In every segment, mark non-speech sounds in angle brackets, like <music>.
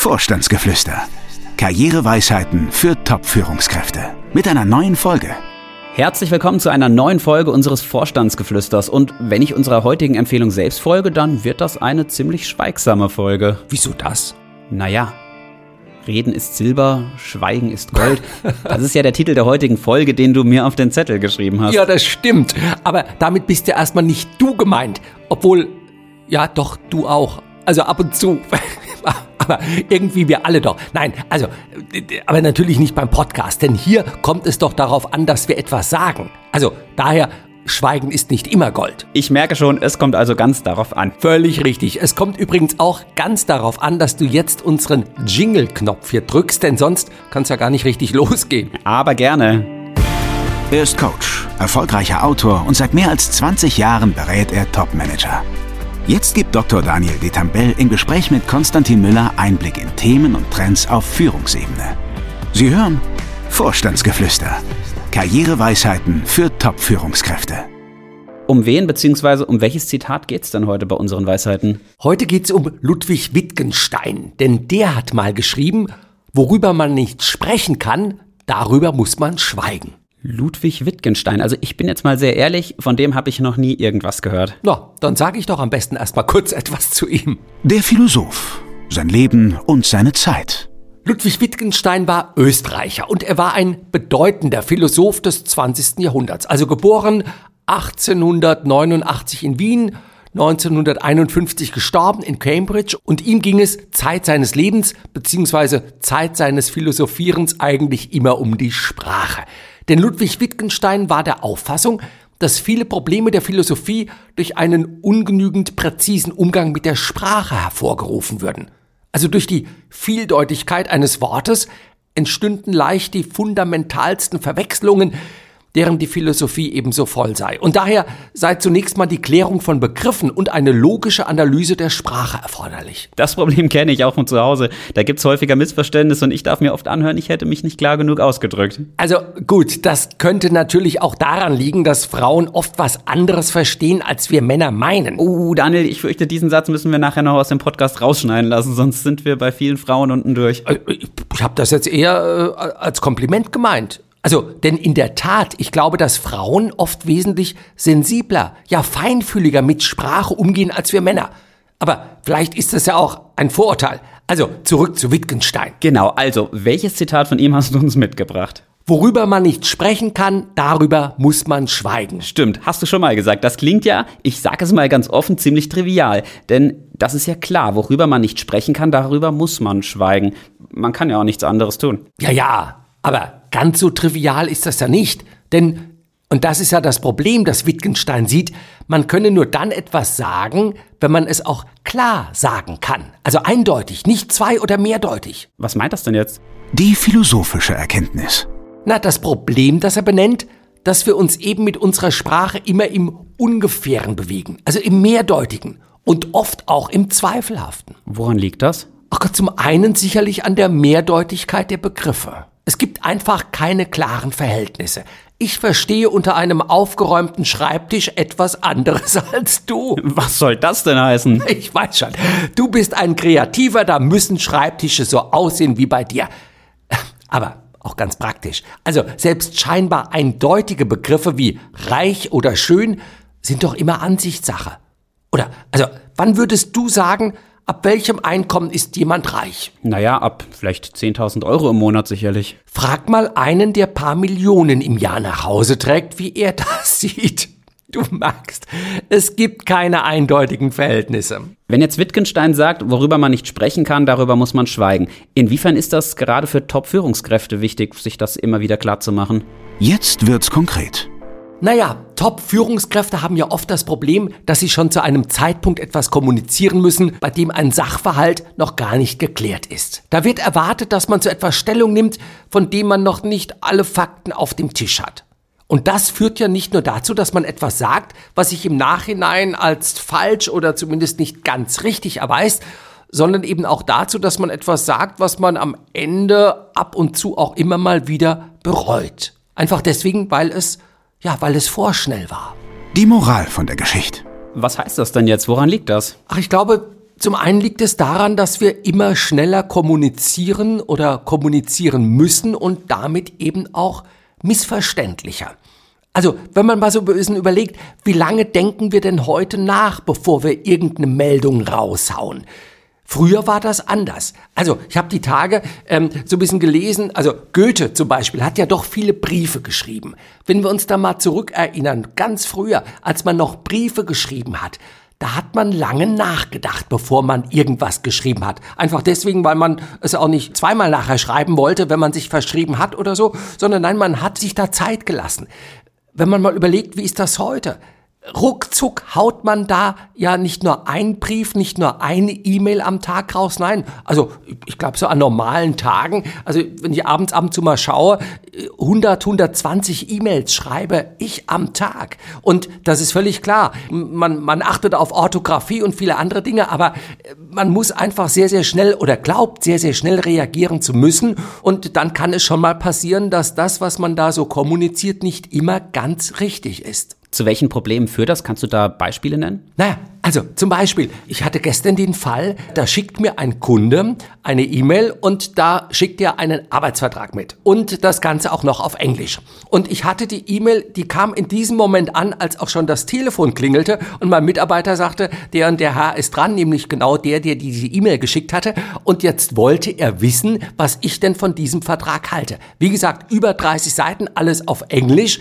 Vorstandsgeflüster. Karriereweisheiten für Top-Führungskräfte. Mit einer neuen Folge. Herzlich willkommen zu einer neuen Folge unseres Vorstandsgeflüsters. Und wenn ich unserer heutigen Empfehlung selbst folge, dann wird das eine ziemlich schweigsame Folge. Wieso das? Naja, Reden ist Silber, Schweigen ist Gold. Das ist ja der Titel der heutigen Folge, den du mir auf den Zettel geschrieben hast. Ja, das stimmt. Aber damit bist ja erstmal nicht du gemeint. Obwohl, ja, doch, du auch. Also ab und zu. Aber irgendwie wir alle doch. Nein, also, aber natürlich nicht beim Podcast, denn hier kommt es doch darauf an, dass wir etwas sagen. Also daher, Schweigen ist nicht immer Gold. Ich merke schon, es kommt also ganz darauf an. Völlig richtig. Es kommt übrigens auch ganz darauf an, dass du jetzt unseren Jingle-Knopf hier drückst, denn sonst kann es ja gar nicht richtig <laughs> losgehen. Aber gerne. Er ist Coach, erfolgreicher Autor und seit mehr als 20 Jahren berät er Topmanager. Jetzt gibt Dr. Daniel Detambell im Gespräch mit Konstantin Müller Einblick in Themen und Trends auf Führungsebene. Sie hören Vorstandsgeflüster. Karriereweisheiten für Top-Führungskräfte. Um wen bzw. um welches Zitat geht es denn heute bei unseren Weisheiten? Heute geht es um Ludwig Wittgenstein, denn der hat mal geschrieben, worüber man nicht sprechen kann, darüber muss man schweigen. Ludwig Wittgenstein. Also ich bin jetzt mal sehr ehrlich, von dem habe ich noch nie irgendwas gehört. Na, dann sage ich doch am besten erstmal kurz <laughs> etwas zu ihm. Der Philosoph, sein Leben und seine Zeit. Ludwig Wittgenstein war Österreicher und er war ein bedeutender Philosoph des 20. Jahrhunderts. Also geboren 1889 in Wien, 1951 gestorben in Cambridge und ihm ging es Zeit seines Lebens bzw. Zeit seines Philosophierens eigentlich immer um die Sprache. Denn Ludwig Wittgenstein war der Auffassung, dass viele Probleme der Philosophie durch einen ungenügend präzisen Umgang mit der Sprache hervorgerufen würden. Also durch die Vieldeutigkeit eines Wortes entstünden leicht die fundamentalsten Verwechslungen, deren die Philosophie ebenso voll sei. Und daher sei zunächst mal die Klärung von Begriffen und eine logische Analyse der Sprache erforderlich. Das Problem kenne ich auch von zu Hause. Da gibt es häufiger Missverständnisse und ich darf mir oft anhören, ich hätte mich nicht klar genug ausgedrückt. Also gut, das könnte natürlich auch daran liegen, dass Frauen oft was anderes verstehen, als wir Männer meinen. Oh, Daniel, ich fürchte, diesen Satz müssen wir nachher noch aus dem Podcast rausschneiden lassen, sonst sind wir bei vielen Frauen unten durch. Äh, ich habe das jetzt eher äh, als Kompliment gemeint. Also, denn in der Tat, ich glaube, dass Frauen oft wesentlich sensibler, ja feinfühliger mit Sprache umgehen als wir Männer. Aber vielleicht ist das ja auch ein Vorurteil. Also, zurück zu Wittgenstein. Genau, also, welches Zitat von ihm hast du uns mitgebracht? Worüber man nicht sprechen kann, darüber muss man schweigen. Stimmt, hast du schon mal gesagt. Das klingt ja, ich sage es mal ganz offen, ziemlich trivial. Denn das ist ja klar, worüber man nicht sprechen kann, darüber muss man schweigen. Man kann ja auch nichts anderes tun. Ja, ja, aber ganz so trivial ist das ja nicht. Denn, und das ist ja das Problem, das Wittgenstein sieht, man könne nur dann etwas sagen, wenn man es auch klar sagen kann. Also eindeutig, nicht zwei- oder mehrdeutig. Was meint das denn jetzt? Die philosophische Erkenntnis. Na, das Problem, das er benennt, dass wir uns eben mit unserer Sprache immer im Ungefähren bewegen, also im Mehrdeutigen und oft auch im Zweifelhaften. Woran liegt das? Ach Gott, zum einen sicherlich an der Mehrdeutigkeit der Begriffe. Es gibt einfach keine klaren Verhältnisse. Ich verstehe unter einem aufgeräumten Schreibtisch etwas anderes <laughs> als du. Was soll das denn heißen? Ich weiß schon. Du bist ein Kreativer, da müssen Schreibtische so aussehen wie bei dir. Aber auch ganz praktisch. Also selbst scheinbar eindeutige Begriffe wie reich oder schön sind doch immer Ansichtssache. Oder, also, wann würdest du sagen, ab welchem Einkommen ist jemand reich? Naja, ab vielleicht 10.000 Euro im Monat sicherlich. Frag mal einen, der paar Millionen im Jahr nach Hause trägt, wie er <laughs> das sieht. Du magst, es gibt keine eindeutigen Verhältnisse. Wenn jetzt Wittgenstein sagt, worüber man nicht sprechen kann, darüber muss man schweigen. Inwiefern ist das gerade für Top-Führungskräfte wichtig, sich das immer wieder klar zu machen? Jetzt wird's konkret. Naja, Top-Führungskräfte haben ja oft das Problem, dass sie schon zu einem Zeitpunkt etwas kommunizieren müssen, bei dem ein Sachverhalt noch gar nicht geklärt ist. Da wird erwartet, dass man zu etwas Stellung nimmt, von dem man noch nicht alle Fakten auf dem Tisch hat. Und das führt ja nicht nur dazu, dass man etwas sagt, was sich im Nachhinein als falsch oder zumindest nicht ganz richtig erweist, sondern eben auch dazu, dass man etwas sagt, was man am Ende ab und zu auch immer mal wieder bereut. Einfach deswegen, weil es, ja, weil es vorschnell war. Die Moral von der Geschichte. Was heißt das denn jetzt? Woran liegt das? Ach, ich glaube, Zum einen liegt es daran, dass wir immer schneller kommunizieren oder kommunizieren müssen und damit eben auch missverständlicher. Also, wenn man mal so bisschen überlegt, wie lange denken wir denn heute nach, bevor wir irgendeine Meldung raushauen? Früher war das anders. Also ich habe die Tage ähm, so ein bisschen gelesen, also Goethe zum Beispiel hat ja doch viele Briefe geschrieben. Wenn wir uns da mal zurückerinnern, ganz früher, als man noch Briefe geschrieben hat, da hat man lange nachgedacht, bevor man irgendwas geschrieben hat. Einfach deswegen, weil man es auch nicht zweimal nachher schreiben wollte, wenn man sich verschrieben hat oder so, sondern nein, man hat sich da Zeit gelassen. Wenn man mal überlegt, wie ist das heute? Ruckzuck haut man da ja nicht nur ein Brief, nicht nur eine E-Mail am Tag raus, nein. Also ich glaube so an normalen Tagen, also wenn ich abends ab und zu mal schaue, 100, 120 E-Mails schreibe ich am Tag. Und das ist völlig klar. Man, man achtet auf Orthographie und viele andere Dinge, aber man muss einfach sehr, sehr schnell oder glaubt sehr, sehr schnell reagieren zu müssen. Und dann kann es schon mal passieren, dass das, was man da so kommuniziert, nicht immer ganz richtig ist. Zu welchen Problemen führt das? Kannst du da Beispiele nennen? Naja, also zum Beispiel, ich hatte gestern den Fall, da schickt mir ein Kunde eine E-Mail und da schickt er einen Arbeitsvertrag mit und das Ganze auch noch auf Englisch. Und ich hatte die E-Mail, die kam in diesem Moment an, als auch schon das Telefon klingelte und mein Mitarbeiter sagte, der und der Herr ist dran, nämlich genau der, der diese E-Mail geschickt hatte. Und jetzt wollte er wissen, was ich denn von diesem Vertrag halte. Wie gesagt, über 30 Seiten, alles auf Englisch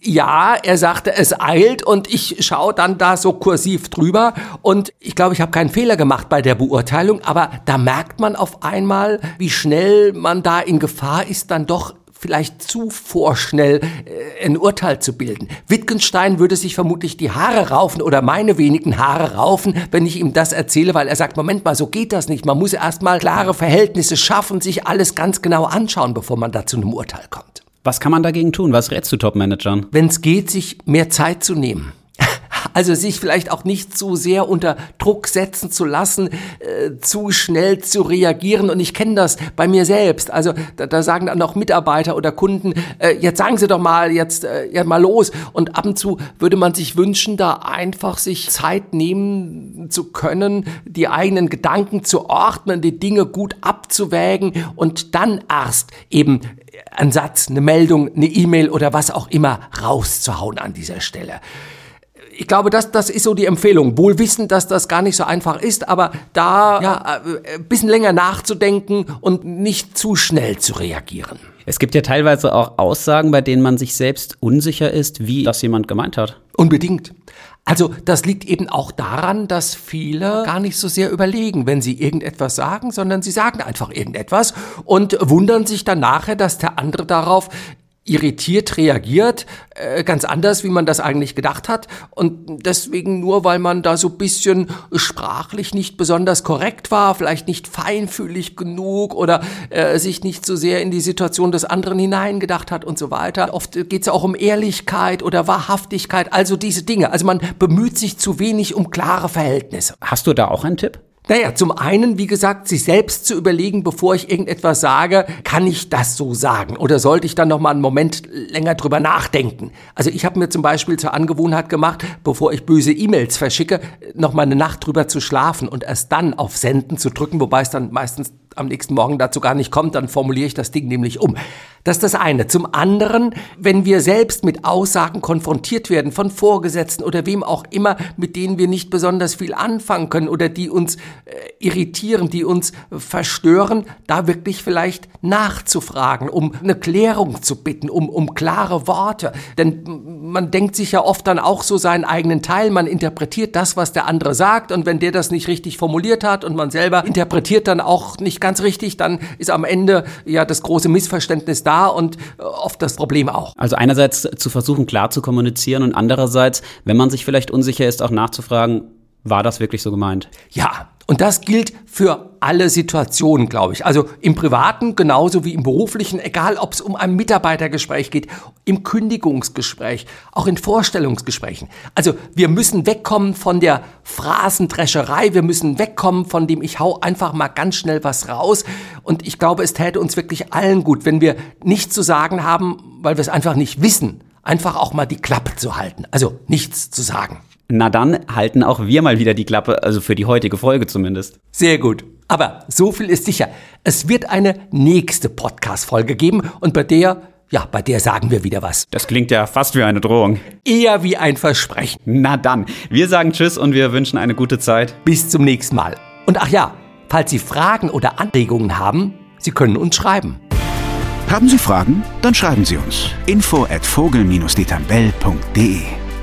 ja, er sagte, es eilt und ich schaue dann da so kursiv drüber und ich glaube, ich habe keinen Fehler gemacht bei der Beurteilung, aber da merkt man auf einmal, wie schnell man da in Gefahr ist, dann doch vielleicht zu vorschnell äh, ein Urteil zu bilden. Wittgenstein würde sich vermutlich die Haare raufen oder meine wenigen Haare raufen, wenn ich ihm das erzähle, weil er sagt, Moment mal, so geht das nicht. Man muss erstmal klare Verhältnisse schaffen, sich alles ganz genau anschauen, bevor man da zu einem Urteil kommt. Was kann man dagegen tun? Was rätst du Top-Managern? Wenn es geht, sich mehr Zeit zu nehmen. <laughs> Also sich vielleicht auch nicht zu sehr unter Druck setzen zu lassen, äh, zu schnell zu reagieren. Und ich kenne das bei mir selbst. Also da, da sagen dann auch Mitarbeiter oder Kunden, äh, jetzt sagen Sie doch mal, jetzt äh, ja mal los. Und ab und zu würde man sich wünschen, da einfach sich Zeit nehmen zu können, die eigenen Gedanken zu ordnen, die Dinge gut abzuwägen und dann erst eben einen Satz, eine Meldung, eine E-Mail oder was auch immer rauszuhauen an dieser Stelle ich glaube, das, das ist so die Empfehlung. Wohl wissen, dass das gar nicht so einfach ist, aber da ja, äh, ein bisschen länger nachzudenken und nicht zu schnell zu reagieren. Es gibt ja teilweise auch Aussagen, bei denen man sich selbst unsicher ist, wie das jemand gemeint hat. Unbedingt. Also das liegt eben auch daran, dass viele gar nicht so sehr überlegen, wenn sie irgendetwas sagen, sondern sie sagen einfach irgendetwas und wundern sich dann nachher, dass der andere darauf irritiert reagiert, äh, ganz anders, wie man das eigentlich gedacht hat. Und deswegen nur, weil man da so bisschen sprachlich nicht besonders korrekt war, vielleicht nicht feinfühlig genug oder äh, sich nicht so sehr in die Situation des anderen hineingedacht hat und so weiter. Oft geht es auch um Ehrlichkeit oder Wahrhaftigkeit, also diese Dinge. Also man bemüht sich zu wenig um klare Verhältnisse. Hast du da auch einen Tipp? Naja, zum einen, wie gesagt, sich selbst zu überlegen, bevor ich irgendetwas sage, kann ich das so sagen? Oder sollte ich dann noch mal einen Moment länger drüber nachdenken? Also ich habe mir zum Beispiel zur Angewohnheit gemacht, bevor ich böse E-Mails verschicke, noch mal eine Nacht drüber zu schlafen und erst dann auf Senden zu drücken, wobei es dann meistens am nächsten Morgen dazu gar nicht kommt, dann formuliere ich das Ding nämlich um. Das ist das eine. Zum anderen, wenn wir selbst mit Aussagen konfrontiert werden von Vorgesetzten oder wem auch immer, mit denen wir nicht besonders viel anfangen können oder die uns äh, irritieren, die uns verstören, da wirklich vielleicht nachzufragen, um eine Klärung zu bitten, um, um klare Worte. Denn man denkt sich ja oft dann auch so seinen eigenen Teil, man interpretiert das, was der andere sagt und wenn der das nicht richtig formuliert hat und man selber interpretiert dann auch nicht ganz richtig, dann ist am Ende ja das große Missverständnis da und äh, oft das Problem auch. Also einerseits zu versuchen, klar zu kommunizieren und andererseits, wenn man sich vielleicht unsicher ist, auch nachzufragen, war das wirklich so gemeint? Ja, und das gilt für alle Situationen, glaube ich. Also im privaten genauso wie im beruflichen, egal ob es um ein Mitarbeitergespräch geht, im Kündigungsgespräch, auch in Vorstellungsgesprächen. Also wir müssen wegkommen von der Phrasendrescherei, wir müssen wegkommen von dem ich hau einfach mal ganz schnell was raus. Und ich glaube, es täte uns wirklich allen gut, wenn wir nichts zu sagen haben, weil wir es einfach nicht wissen, einfach auch mal die Klappe zu halten. Also nichts zu sagen. Na dann halten auch wir mal wieder die Klappe, also für die heutige Folge zumindest. Sehr gut. Aber so viel ist sicher. Es wird eine nächste Podcast-Folge geben und bei der, ja, bei der sagen wir wieder was. Das klingt ja fast wie eine Drohung. Eher wie ein Versprechen. Na dann, wir sagen Tschüss und wir wünschen eine gute Zeit. Bis zum nächsten Mal. Und ach ja, falls Sie Fragen oder Anregungen haben, Sie können uns schreiben. Haben Sie Fragen? Dann schreiben Sie uns. Info at vogel-detambell.de